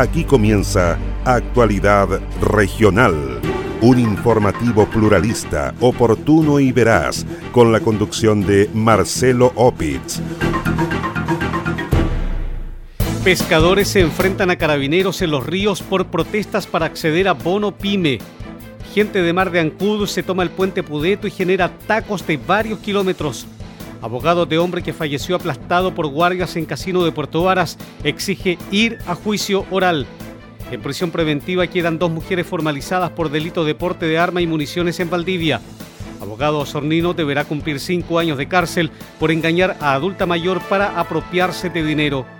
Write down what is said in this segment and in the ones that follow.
Aquí comienza Actualidad Regional, un informativo pluralista, oportuno y veraz, con la conducción de Marcelo Opitz. Pescadores se enfrentan a carabineros en los ríos por protestas para acceder a bono pyme. Gente de Mar de Ancud se toma el puente Pudeto y genera tacos de varios kilómetros. Abogado de hombre que falleció aplastado por guardias en Casino de Puerto Varas exige ir a juicio oral. En prisión preventiva quedan dos mujeres formalizadas por delito de porte de arma y municiones en Valdivia. Abogado Osornino deberá cumplir cinco años de cárcel por engañar a adulta mayor para apropiarse de dinero.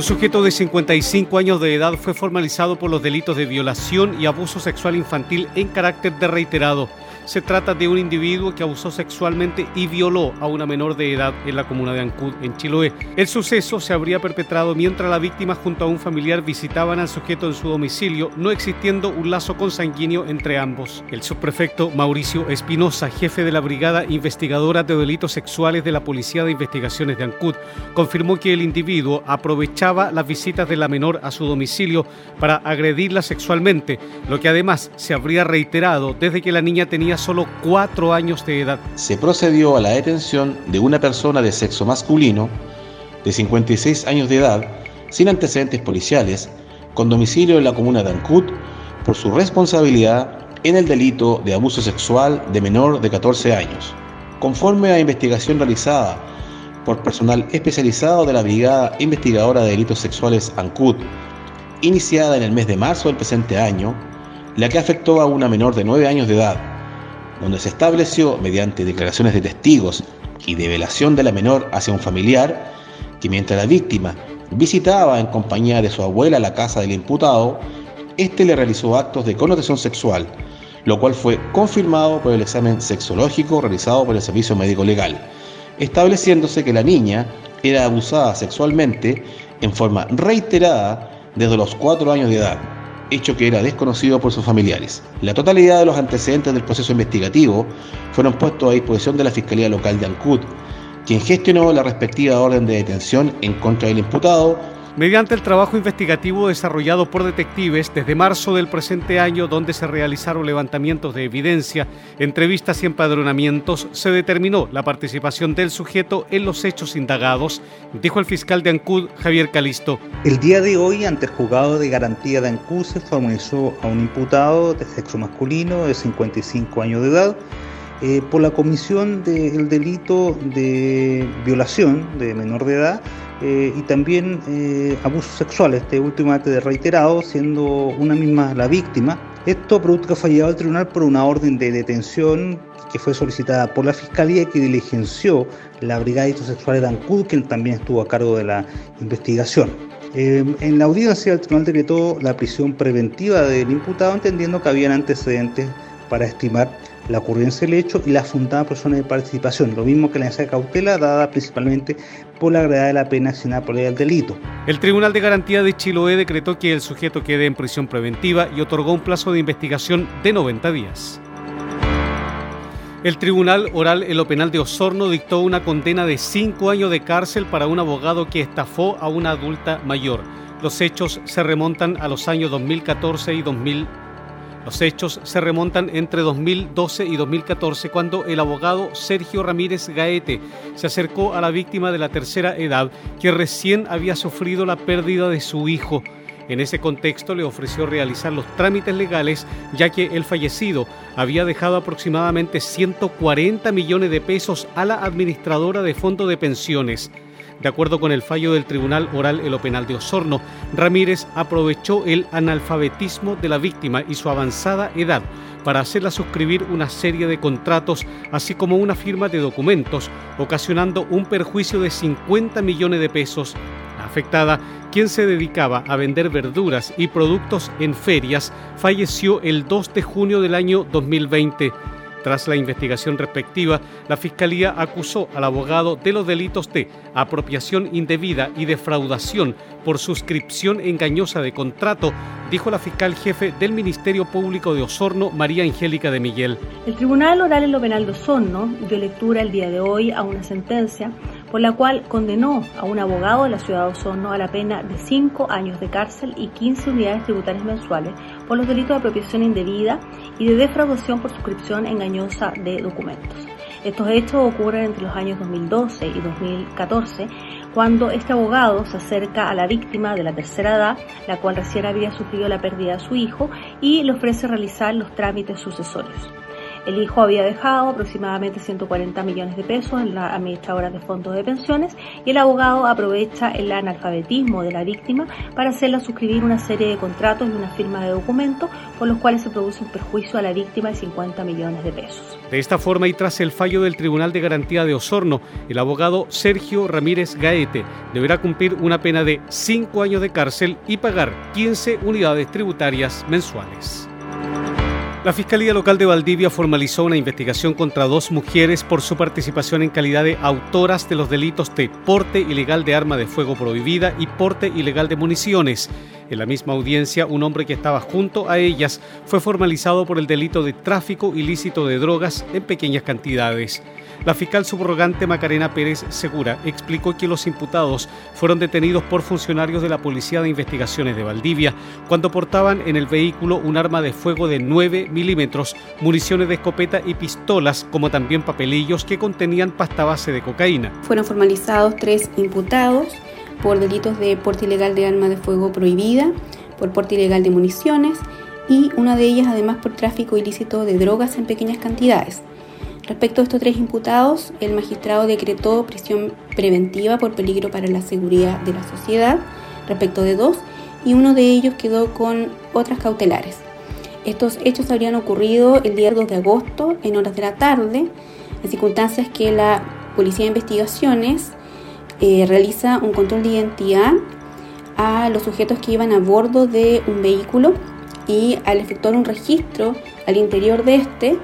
Un sujeto de 55 años de edad fue formalizado por los delitos de violación y abuso sexual infantil en carácter de reiterado. Se trata de un individuo que abusó sexualmente y violó a una menor de edad en la comuna de Ancud, en Chiloé. El suceso se habría perpetrado mientras la víctima junto a un familiar visitaban al sujeto en su domicilio, no existiendo un lazo consanguíneo entre ambos. El subprefecto Mauricio Espinosa, jefe de la Brigada Investigadora de Delitos Sexuales de la Policía de Investigaciones de Ancud, confirmó que el individuo aprovechaba las visitas de la menor a su domicilio para agredirla sexualmente, lo que además se habría reiterado desde que la niña tenía solo cuatro años de edad. Se procedió a la detención de una persona de sexo masculino de 56 años de edad, sin antecedentes policiales, con domicilio en la comuna de Ancud, por su responsabilidad en el delito de abuso sexual de menor de 14 años. Conforme a investigación realizada por personal especializado de la Brigada Investigadora de Delitos Sexuales ANCUD, iniciada en el mes de marzo del presente año, la que afectó a una menor de 9 años de edad, donde se estableció, mediante declaraciones de testigos y de velación de la menor hacia un familiar, que mientras la víctima visitaba en compañía de su abuela la casa del imputado, éste le realizó actos de connotación sexual, lo cual fue confirmado por el examen sexológico realizado por el Servicio Médico Legal, estableciéndose que la niña era abusada sexualmente en forma reiterada desde los cuatro años de edad hecho que era desconocido por sus familiares. La totalidad de los antecedentes del proceso investigativo fueron puestos a disposición de la Fiscalía Local de Ancud, quien gestionó la respectiva orden de detención en contra del imputado mediante el trabajo investigativo desarrollado por detectives desde marzo del presente año, donde se realizaron levantamientos de evidencia, entrevistas y empadronamientos, se determinó la participación del sujeto en los hechos indagados, dijo el fiscal de Ancud, Javier Calisto. El día de hoy, ante el juzgado de garantía de Ancud, se formalizó a un imputado de sexo masculino de 55 años de edad, eh, por la comisión del delito de violación de menor de edad eh, y también eh, abuso sexual, este último de reiterado, siendo una misma la víctima. Esto producto que fue llevado al tribunal por una orden de detención que fue solicitada por la Fiscalía y que diligenció la Brigada de Sexuales de Ancud, quien también estuvo a cargo de la investigación. en la audiencia, el tribunal decretó la prisión preventiva del imputado, entendiendo que habían antecedentes para estimar la ocurrencia del hecho y la fundada persona de participación, lo mismo que la necesidad de cautela dada principalmente por la gravedad de la pena asignada por el delito. El Tribunal de Garantía de Chiloé decretó que el sujeto quede en prisión preventiva y otorgó un plazo de investigación de 90 días. El Tribunal Oral en lo Penal de Osorno dictó una condena de 5 años de cárcel para un abogado que estafó a una adulta mayor. Los hechos se remontan a los años 2014 y 2015 los hechos se remontan entre 2012 y 2014 cuando el abogado Sergio Ramírez Gaete se acercó a la víctima de la tercera edad que recién había sufrido la pérdida de su hijo. En ese contexto le ofreció realizar los trámites legales ya que el fallecido había dejado aproximadamente 140 millones de pesos a la administradora de fondo de pensiones. De acuerdo con el fallo del Tribunal Oral en lo Penal de Osorno, Ramírez aprovechó el analfabetismo de la víctima y su avanzada edad para hacerla suscribir una serie de contratos, así como una firma de documentos, ocasionando un perjuicio de 50 millones de pesos. La afectada, quien se dedicaba a vender verduras y productos en ferias, falleció el 2 de junio del año 2020. Tras la investigación respectiva, la Fiscalía acusó al abogado de los delitos de apropiación indebida y defraudación por suscripción engañosa de contrato, dijo la fiscal jefe del Ministerio Público de Osorno, María Angélica de Miguel. El Tribunal Oral en lo Penal de Osorno dio lectura el día de hoy a una sentencia por la cual condenó a un abogado de la ciudad de Osorno a la pena de cinco años de cárcel y 15 unidades tributarias mensuales por los delitos de apropiación indebida y de defraudación por suscripción engañosa de documentos. Estos hechos ocurren entre los años 2012 y 2014, cuando este abogado se acerca a la víctima de la tercera edad, la cual recién había sufrido la pérdida de su hijo, y le ofrece realizar los trámites sucesorios. El hijo había dejado aproximadamente 140 millones de pesos en la administradora de fondos de pensiones y el abogado aprovecha el analfabetismo de la víctima para hacerla suscribir una serie de contratos y una firma de documentos con los cuales se produce un perjuicio a la víctima de 50 millones de pesos. De esta forma y tras el fallo del Tribunal de Garantía de Osorno, el abogado Sergio Ramírez Gaete deberá cumplir una pena de 5 años de cárcel y pagar 15 unidades tributarias mensuales. La Fiscalía Local de Valdivia formalizó una investigación contra dos mujeres por su participación en calidad de autoras de los delitos de porte ilegal de arma de fuego prohibida y porte ilegal de municiones. En la misma audiencia, un hombre que estaba junto a ellas fue formalizado por el delito de tráfico ilícito de drogas en pequeñas cantidades. La fiscal subrogante Macarena Pérez Segura explicó que los imputados fueron detenidos por funcionarios de la Policía de Investigaciones de Valdivia cuando portaban en el vehículo un arma de fuego de 9 milímetros, municiones de escopeta y pistolas, como también papelillos que contenían pasta base de cocaína. Fueron formalizados tres imputados por delitos de porte ilegal de arma de fuego prohibida, por porte ilegal de municiones y una de ellas además por tráfico ilícito de drogas en pequeñas cantidades. Respecto a estos tres imputados, el magistrado decretó prisión preventiva por peligro para la seguridad de la sociedad respecto de dos y uno de ellos quedó con otras cautelares. Estos hechos habrían ocurrido el día 2 de agosto en horas de la tarde, en circunstancias que la Policía de Investigaciones eh, realiza un control de identidad a los sujetos que iban a bordo de un vehículo y al efectuar un registro al interior de este,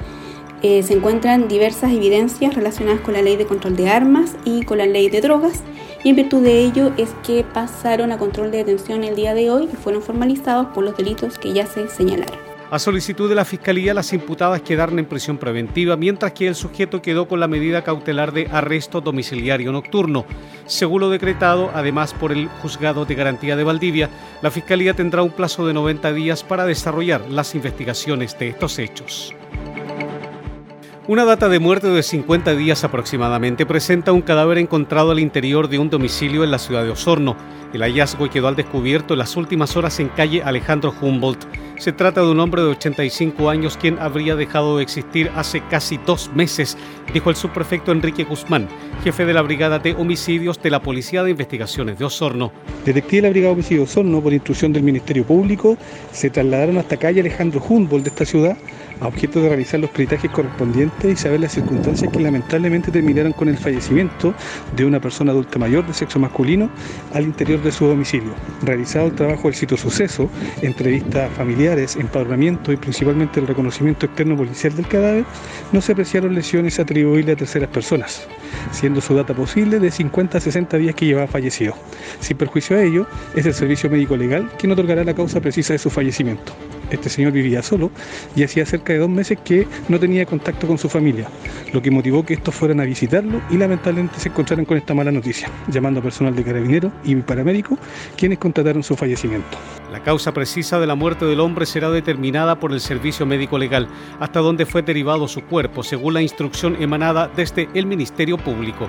eh, se encuentran diversas evidencias relacionadas con la ley de control de armas y con la ley de drogas y en virtud de ello es que pasaron a control de detención el día de hoy y fueron formalizados por los delitos que ya se señalaron. A solicitud de la Fiscalía, las imputadas quedaron en prisión preventiva, mientras que el sujeto quedó con la medida cautelar de arresto domiciliario nocturno. Según lo decretado, además por el Juzgado de Garantía de Valdivia, la Fiscalía tendrá un plazo de 90 días para desarrollar las investigaciones de estos hechos. Una data de muerte de 50 días aproximadamente presenta un cadáver encontrado al interior de un domicilio en la ciudad de Osorno. El hallazgo quedó al descubierto en las últimas horas en calle Alejandro Humboldt. Se trata de un hombre de 85 años quien habría dejado de existir hace casi dos meses, dijo el subprefecto Enrique Guzmán, jefe de la Brigada de Homicidios de la Policía de Investigaciones de Osorno. Detectives de la Brigada de Homicidios de Osorno, por instrucción del Ministerio Público, se trasladaron hasta calle Alejandro Humboldt de esta ciudad a objeto de realizar los peritajes correspondientes y saber las circunstancias que lamentablemente terminaron con el fallecimiento de una persona adulta mayor de sexo masculino al interior de su domicilio. Realizado el trabajo del sitio suceso, entrevistas familiares, empadronamiento y principalmente el reconocimiento externo policial del cadáver, no se apreciaron lesiones atribuibles a terceras personas, siendo su data posible de 50 a 60 días que llevaba fallecido. Sin perjuicio a ello, es el servicio médico legal quien otorgará la causa precisa de su fallecimiento. Este señor vivía solo y hacía cerca de dos meses que no tenía contacto con su familia, lo que motivó que estos fueran a visitarlo y lamentablemente se encontraran con esta mala noticia, llamando a personal de carabinero y paramédico, quienes contrataron su fallecimiento. La causa precisa de la muerte del hombre será determinada por el Servicio Médico Legal, hasta donde fue derivado su cuerpo, según la instrucción emanada desde el Ministerio Público.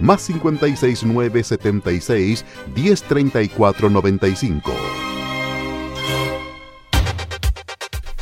más 569 76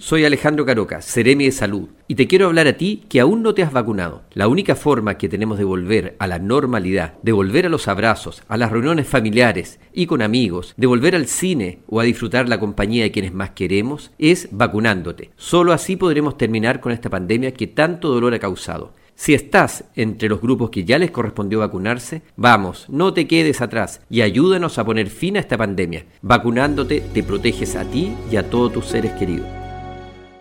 soy Alejandro Caroca, Ceremi de Salud, y te quiero hablar a ti que aún no te has vacunado. La única forma que tenemos de volver a la normalidad, de volver a los abrazos, a las reuniones familiares y con amigos, de volver al cine o a disfrutar la compañía de quienes más queremos, es vacunándote. Solo así podremos terminar con esta pandemia que tanto dolor ha causado. Si estás entre los grupos que ya les correspondió vacunarse, vamos, no te quedes atrás y ayúdanos a poner fin a esta pandemia. Vacunándote te proteges a ti y a todos tus seres queridos.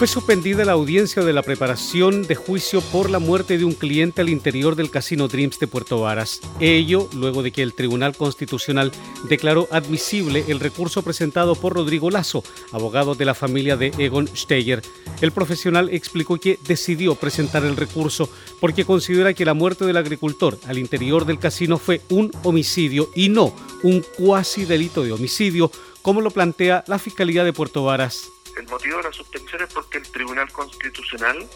Fue suspendida la audiencia de la preparación de juicio por la muerte de un cliente al interior del Casino Dreams de Puerto Varas. Ello luego de que el Tribunal Constitucional declaró admisible el recurso presentado por Rodrigo Lazo, abogado de la familia de Egon Steyer. El profesional explicó que decidió presentar el recurso porque considera que la muerte del agricultor al interior del casino fue un homicidio y no un cuasi delito de homicidio, como lo plantea la Fiscalía de Puerto Varas. El motivo de la suspensión es porque el Tribunal Constitucional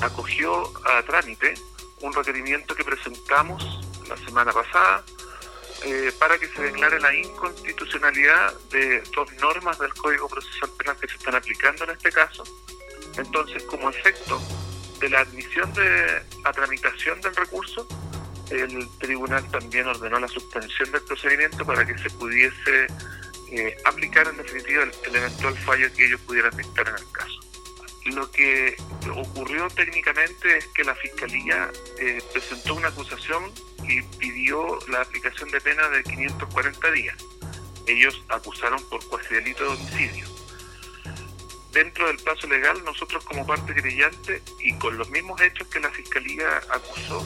acogió a trámite un requerimiento que presentamos la semana pasada eh, para que se declare la inconstitucionalidad de dos normas del Código Procesal Penal que se están aplicando en este caso. Entonces, como efecto de la admisión de la tramitación del recurso, el tribunal también ordenó la suspensión del procedimiento para que se pudiese eh, aplicar en definitiva el, eventual fallo que ellos pudieran dictar en el caso. Lo que ocurrió técnicamente es que la Fiscalía eh, presentó una acusación y pidió la aplicación de pena de 540 días. Ellos acusaron por cuasi delito de homicidio. Dentro del plazo legal, nosotros como parte creyente y con los mismos hechos que la Fiscalía acusó,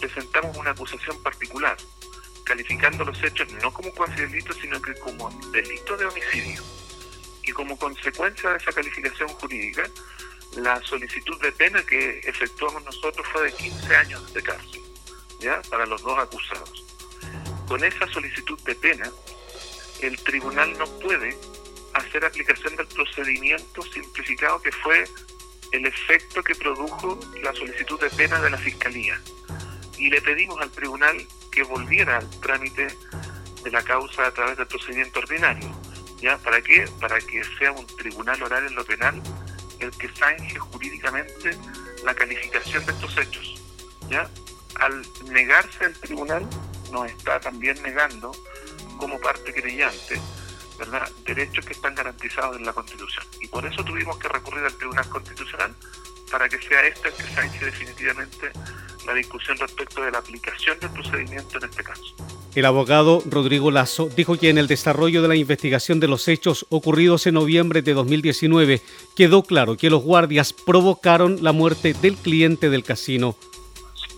presentamos una acusación particular, calificando los hechos no como cuasi delito, sino que como delito de homicidio. Y como consecuencia de esa calificación jurídica, la solicitud de pena que efectuamos nosotros fue de 15 años de cárcel, ¿ya? Para los dos acusados. Con esa solicitud de pena, el tribunal no puede hacer aplicación del procedimiento simplificado que fue el efecto que produjo la solicitud de pena de la Fiscalía. Y le pedimos al tribunal que volviera al trámite de la causa a través del procedimiento ordinario. ¿Ya? ¿Para qué? Para que sea un tribunal oral en lo penal el que zanje jurídicamente la calificación de estos hechos. ¿Ya? Al negarse el tribunal, nos está también negando, como parte creyente, ¿verdad? derechos que están garantizados en la Constitución. Y por eso tuvimos que recurrir al Tribunal Constitucional para que sea este el que zanje definitivamente la discusión respecto de la aplicación del procedimiento en este caso. El abogado Rodrigo Lazo dijo que en el desarrollo de la investigación de los hechos ocurridos en noviembre de 2019 quedó claro que los guardias provocaron la muerte del cliente del casino.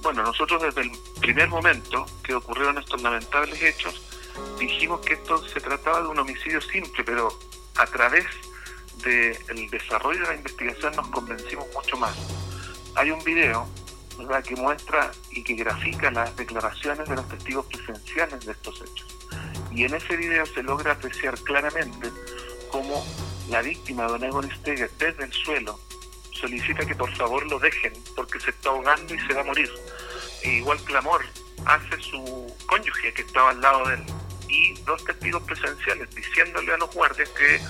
Bueno, nosotros desde el primer momento que ocurrieron estos lamentables hechos dijimos que esto se trataba de un homicidio simple, pero a través del desarrollo de la investigación nos convencimos mucho más. Hay un video que muestra y que grafica las declaraciones de los testigos presenciales de estos hechos. Y en ese video se logra apreciar claramente cómo la víctima, don Egon Steger, desde el suelo, solicita que por favor lo dejen porque se está ahogando y se va a morir. E igual clamor hace su cónyuge que estaba al lado de él y dos testigos presenciales diciéndole a los guardias que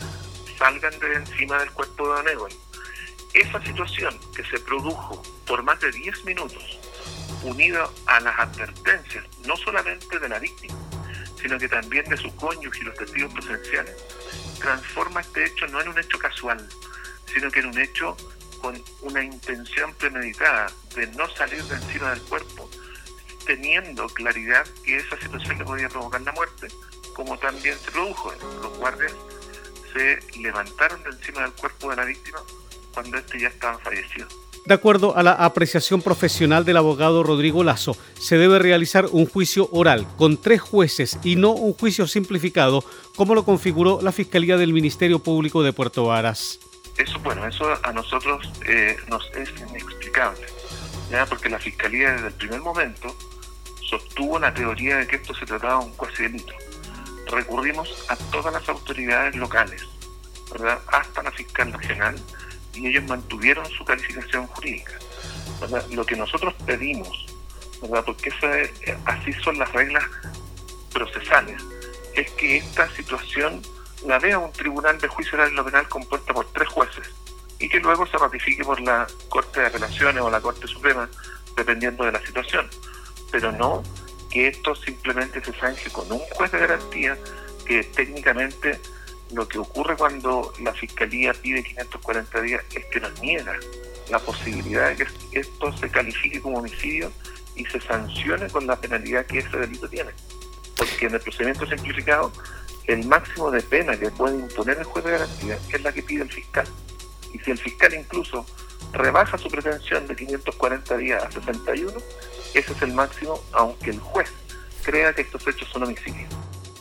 salgan de encima del cuerpo de Don Egon. Esa situación que se produjo por más de 10 minutos, unida a las advertencias, no solamente de la víctima, sino que también de su cónyuge y los testigos presenciales, transforma este hecho no en un hecho casual, sino que en un hecho con una intención premeditada de no salir de encima del cuerpo, teniendo claridad que esa situación le podía provocar la muerte, como también se produjo. Los guardias se levantaron de encima del cuerpo de la víctima cuando éste ya estaba fallecido. De acuerdo a la apreciación profesional del abogado Rodrigo Lazo, se debe realizar un juicio oral con tres jueces y no un juicio simplificado, como lo configuró la Fiscalía del Ministerio Público de Puerto Varas. Eso, bueno, eso a nosotros eh, nos es inexplicable, ¿ya? porque la Fiscalía desde el primer momento sostuvo la teoría de que esto se trataba de un cuasi delito. Recurrimos a todas las autoridades locales, ¿verdad? hasta la fiscal regional, y ellos mantuvieron su calificación jurídica. Lo que nosotros pedimos, ¿verdad? porque así son las reglas procesales, es que esta situación la vea un tribunal de juicio oral lo penal compuesta por tres jueces y que luego se ratifique por la Corte de Apelaciones o la Corte Suprema, dependiendo de la situación. Pero no que esto simplemente se zanje con un juez de garantía que técnicamente lo que ocurre cuando la Fiscalía pide 540 días es que nos niega la posibilidad de que esto se califique como homicidio y se sancione con la penalidad que ese delito tiene. Porque en el procedimiento simplificado, el máximo de pena que puede imponer el juez de garantía es la que pide el fiscal. Y si el fiscal incluso rebaja su pretensión de 540 días a 61, ese es el máximo, aunque el juez crea que estos hechos son homicidios.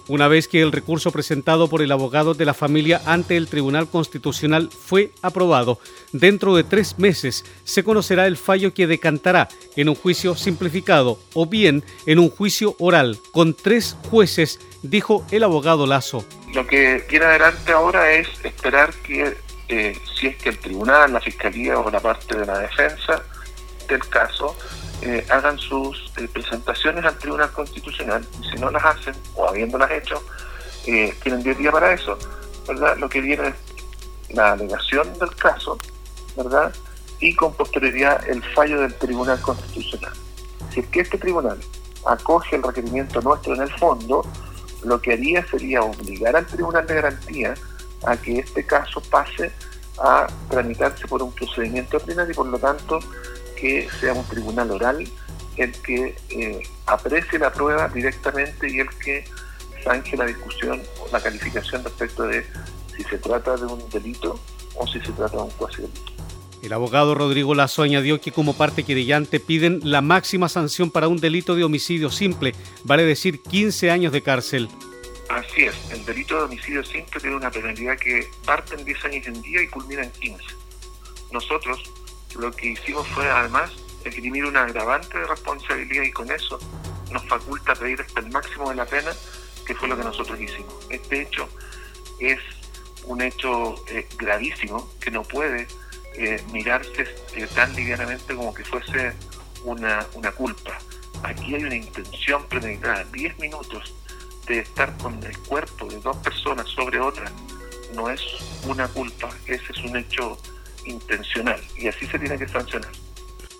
Una vez que el recurso presentado por el abogado de la familia ante el Tribunal Constitucional fue aprobado, dentro de tres meses se conocerá el fallo que decantará en un juicio simplificado o bien en un juicio oral con tres jueces, dijo el abogado Lazo. Lo que tiene adelante ahora es esperar que eh, si es que el tribunal, la fiscalía o la parte de la defensa del caso eh, hagan sus eh, presentaciones al Tribunal Constitucional y si no las hacen o habiéndolas hecho, eh, tienen 10 días para eso, ¿verdad? Lo que viene es la alegación del caso, ¿verdad? Y con posterioridad el fallo del Tribunal Constitucional. Si es que este tribunal acoge el requerimiento nuestro en el fondo, lo que haría sería obligar al Tribunal de Garantía a que este caso pase a tramitarse por un procedimiento ordinario y por lo tanto que sea un tribunal oral el que eh, aprecie la prueba directamente y el que zanje la discusión o la calificación respecto de si se trata de un delito o si se trata de un cuasi delito. El abogado Rodrigo Lazo añadió que como parte querellante piden la máxima sanción para un delito de homicidio simple, vale decir 15 años de cárcel. Así es, el delito de homicidio simple tiene una penalidad que parte en 10 años en día y culmina en 15. Nosotros lo que hicimos fue además escribir un agravante de responsabilidad y con eso nos faculta pedir hasta el máximo de la pena, que fue lo que nosotros hicimos. Este hecho es un hecho eh, gravísimo que no puede eh, mirarse eh, tan livianamente como que fuese una, una culpa. Aquí hay una intención premeditada. Diez minutos de estar con el cuerpo de dos personas sobre otra no es una culpa, ese es un hecho intencional y así se tiene que sancionar.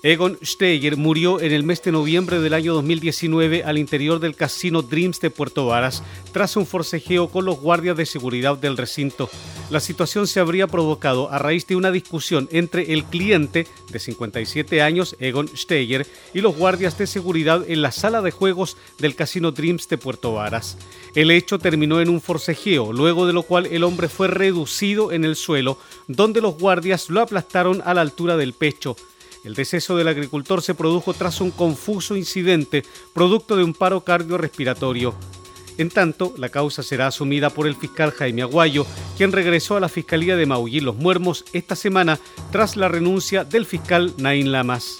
Egon Steiger murió en el mes de noviembre del año 2019 al interior del casino Dreams de Puerto Varas tras un forcejeo con los guardias de seguridad del recinto. La situación se habría provocado a raíz de una discusión entre el cliente de 57 años, Egon Steiger, y los guardias de seguridad en la sala de juegos del casino Dreams de Puerto Varas. El hecho terminó en un forcejeo, luego de lo cual el hombre fue reducido en el suelo, donde los guardias lo aplastaron a la altura del pecho. El deceso del agricultor se produjo tras un confuso incidente producto de un paro cardiorrespiratorio. En tanto, la causa será asumida por el fiscal Jaime Aguayo, quien regresó a la Fiscalía de Maullín Los Muermos esta semana tras la renuncia del fiscal Naín Lamas.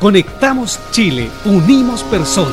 Conectamos Chile, unimos personas.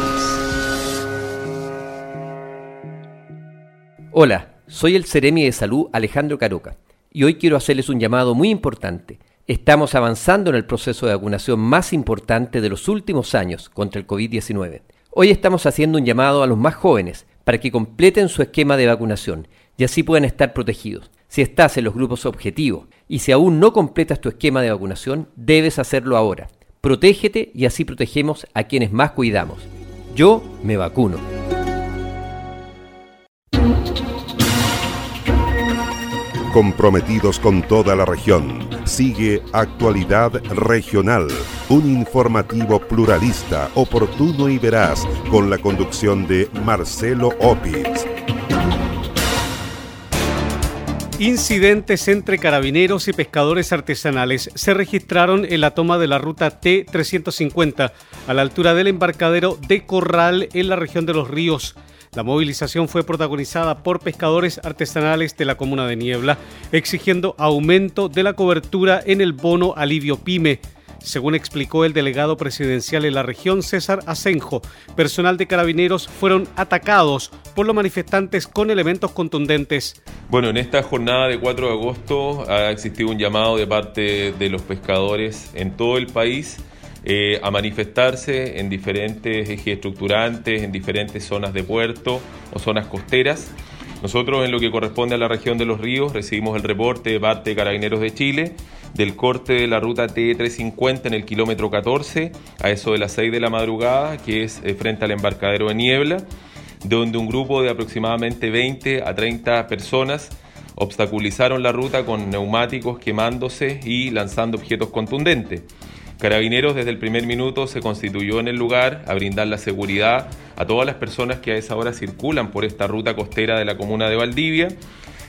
Hola, soy el Ceremi de Salud Alejandro Caroca y hoy quiero hacerles un llamado muy importante. Estamos avanzando en el proceso de vacunación más importante de los últimos años contra el COVID-19. Hoy estamos haciendo un llamado a los más jóvenes para que completen su esquema de vacunación y así puedan estar protegidos. Si estás en los grupos objetivos y si aún no completas tu esquema de vacunación, debes hacerlo ahora. Protégete y así protegemos a quienes más cuidamos. Yo me vacuno. Comprometidos con toda la región, sigue Actualidad Regional, un informativo pluralista, oportuno y veraz, con la conducción de Marcelo Opitz. Incidentes entre carabineros y pescadores artesanales se registraron en la toma de la ruta T350 a la altura del embarcadero de Corral en la región de Los Ríos. La movilización fue protagonizada por pescadores artesanales de la comuna de Niebla, exigiendo aumento de la cobertura en el bono alivio pyme. Según explicó el delegado presidencial en la región, César Asenjo, personal de carabineros fueron atacados por los manifestantes con elementos contundentes. Bueno, en esta jornada de 4 de agosto ha existido un llamado de parte de los pescadores en todo el país eh, a manifestarse en diferentes ejes estructurantes, en diferentes zonas de puerto o zonas costeras. Nosotros en lo que corresponde a la región de los ríos recibimos el reporte de parte de Carabineros de Chile del corte de la ruta T350 en el kilómetro 14 a eso de las 6 de la madrugada, que es eh, frente al embarcadero de Niebla, donde un grupo de aproximadamente 20 a 30 personas obstaculizaron la ruta con neumáticos quemándose y lanzando objetos contundentes. Carabineros desde el primer minuto se constituyó en el lugar a brindar la seguridad a todas las personas que a esa hora circulan por esta ruta costera de la comuna de Valdivia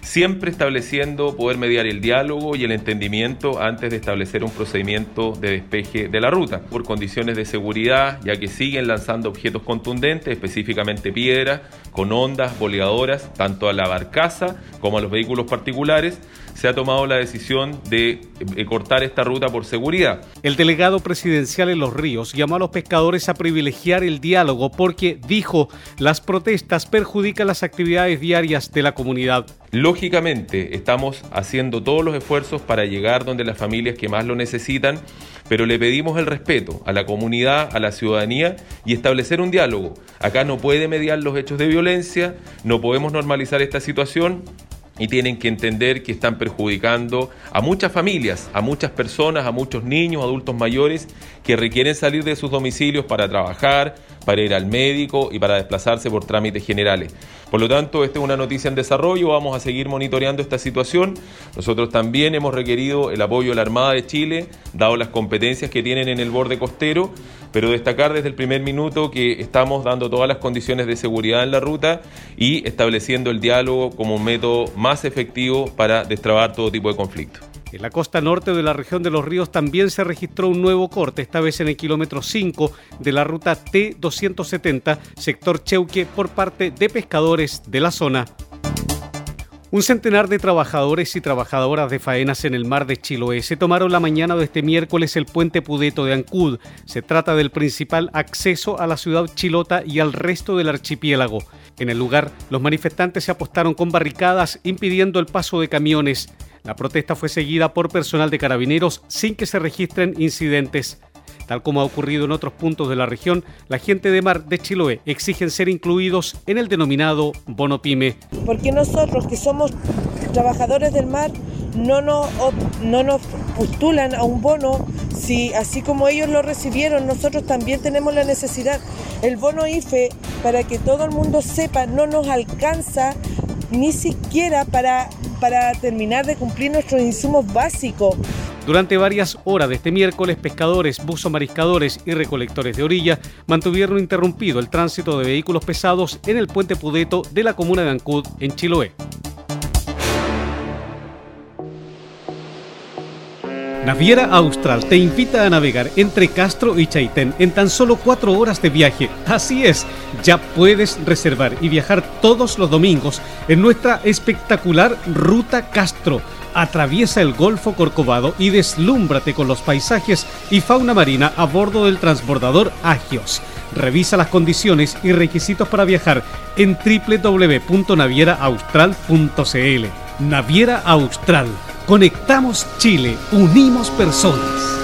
siempre estableciendo poder mediar el diálogo y el entendimiento antes de establecer un procedimiento de despeje de la ruta, por condiciones de seguridad, ya que siguen lanzando objetos contundentes, específicamente piedras, con ondas boleadoras, tanto a la barcaza como a los vehículos particulares, se ha tomado la decisión de eh, cortar esta ruta por seguridad. El delegado presidencial en Los Ríos llamó a los pescadores a privilegiar el diálogo porque, dijo, las protestas perjudican las actividades diarias de la comunidad. Lógicamente, estamos haciendo todos los esfuerzos para llegar donde las familias que más lo necesitan, pero le pedimos el respeto a la comunidad, a la ciudadanía y establecer un diálogo. Acá no puede mediar los hechos de violencia, no podemos normalizar esta situación y tienen que entender que están perjudicando a muchas familias, a muchas personas, a muchos niños, adultos mayores que requieren salir de sus domicilios para trabajar, para ir al médico y para desplazarse por trámites generales. Por lo tanto, esta es una noticia en desarrollo, vamos a seguir monitoreando esta situación. Nosotros también hemos requerido el apoyo de la Armada de Chile, dado las competencias que tienen en el borde costero, pero destacar desde el primer minuto que estamos dando todas las condiciones de seguridad en la ruta y estableciendo el diálogo como un método más efectivo para destrabar todo tipo de conflictos. En la costa norte de la región de los ríos también se registró un nuevo corte, esta vez en el kilómetro 5 de la ruta T270, sector Cheuque, por parte de pescadores de la zona. Un centenar de trabajadores y trabajadoras de faenas en el mar de Chiloé se tomaron la mañana de este miércoles el puente Pudeto de Ancud. Se trata del principal acceso a la ciudad chilota y al resto del archipiélago. En el lugar, los manifestantes se apostaron con barricadas impidiendo el paso de camiones. La protesta fue seguida por personal de carabineros sin que se registren incidentes. Tal como ha ocurrido en otros puntos de la región, la gente de mar de Chiloé exigen ser incluidos en el denominado bono pyme. Porque nosotros que somos trabajadores del mar no nos, no nos postulan a un bono si así como ellos lo recibieron, nosotros también tenemos la necesidad. El bono IFE, para que todo el mundo sepa, no nos alcanza ni siquiera para para terminar de cumplir nuestros insumos básicos. Durante varias horas de este miércoles, pescadores, buzos mariscadores y recolectores de orilla mantuvieron interrumpido el tránsito de vehículos pesados en el puente Pudeto de la comuna de Ancud, en Chiloé. Naviera Austral te invita a navegar entre Castro y Chaitén en tan solo cuatro horas de viaje. Así es, ya puedes reservar y viajar todos los domingos en nuestra espectacular Ruta Castro. Atraviesa el Golfo Corcovado y deslúmbrate con los paisajes y fauna marina a bordo del transbordador Agios. Revisa las condiciones y requisitos para viajar en www.navieraaustral.cl. Naviera Austral Conectamos Chile, unimos personas.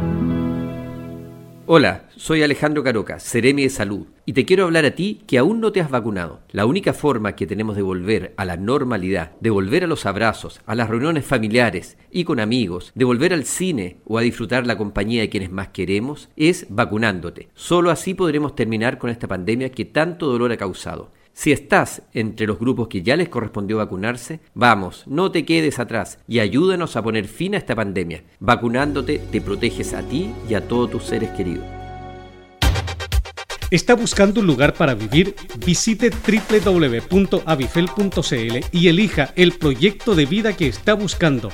Hola, soy Alejandro Caroca, Ceremi de Salud, y te quiero hablar a ti que aún no te has vacunado. La única forma que tenemos de volver a la normalidad, de volver a los abrazos, a las reuniones familiares y con amigos, de volver al cine o a disfrutar la compañía de quienes más queremos, es vacunándote. Solo así podremos terminar con esta pandemia que tanto dolor ha causado. Si estás entre los grupos que ya les correspondió vacunarse, vamos, no te quedes atrás y ayúdanos a poner fin a esta pandemia. Vacunándote te proteges a ti y a todos tus seres queridos. ¿Está buscando un lugar para vivir? Visite www.avifel.cl y elija el proyecto de vida que está buscando.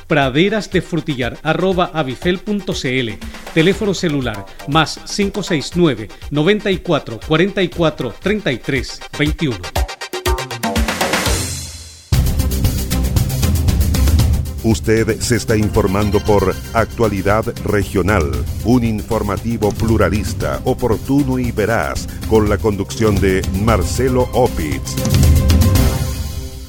praderasdefrutillar.avifel.cl Teléfono celular más 569 94 44 33 21. Usted se está informando por Actualidad Regional, un informativo pluralista, oportuno y veraz, con la conducción de Marcelo Opitz.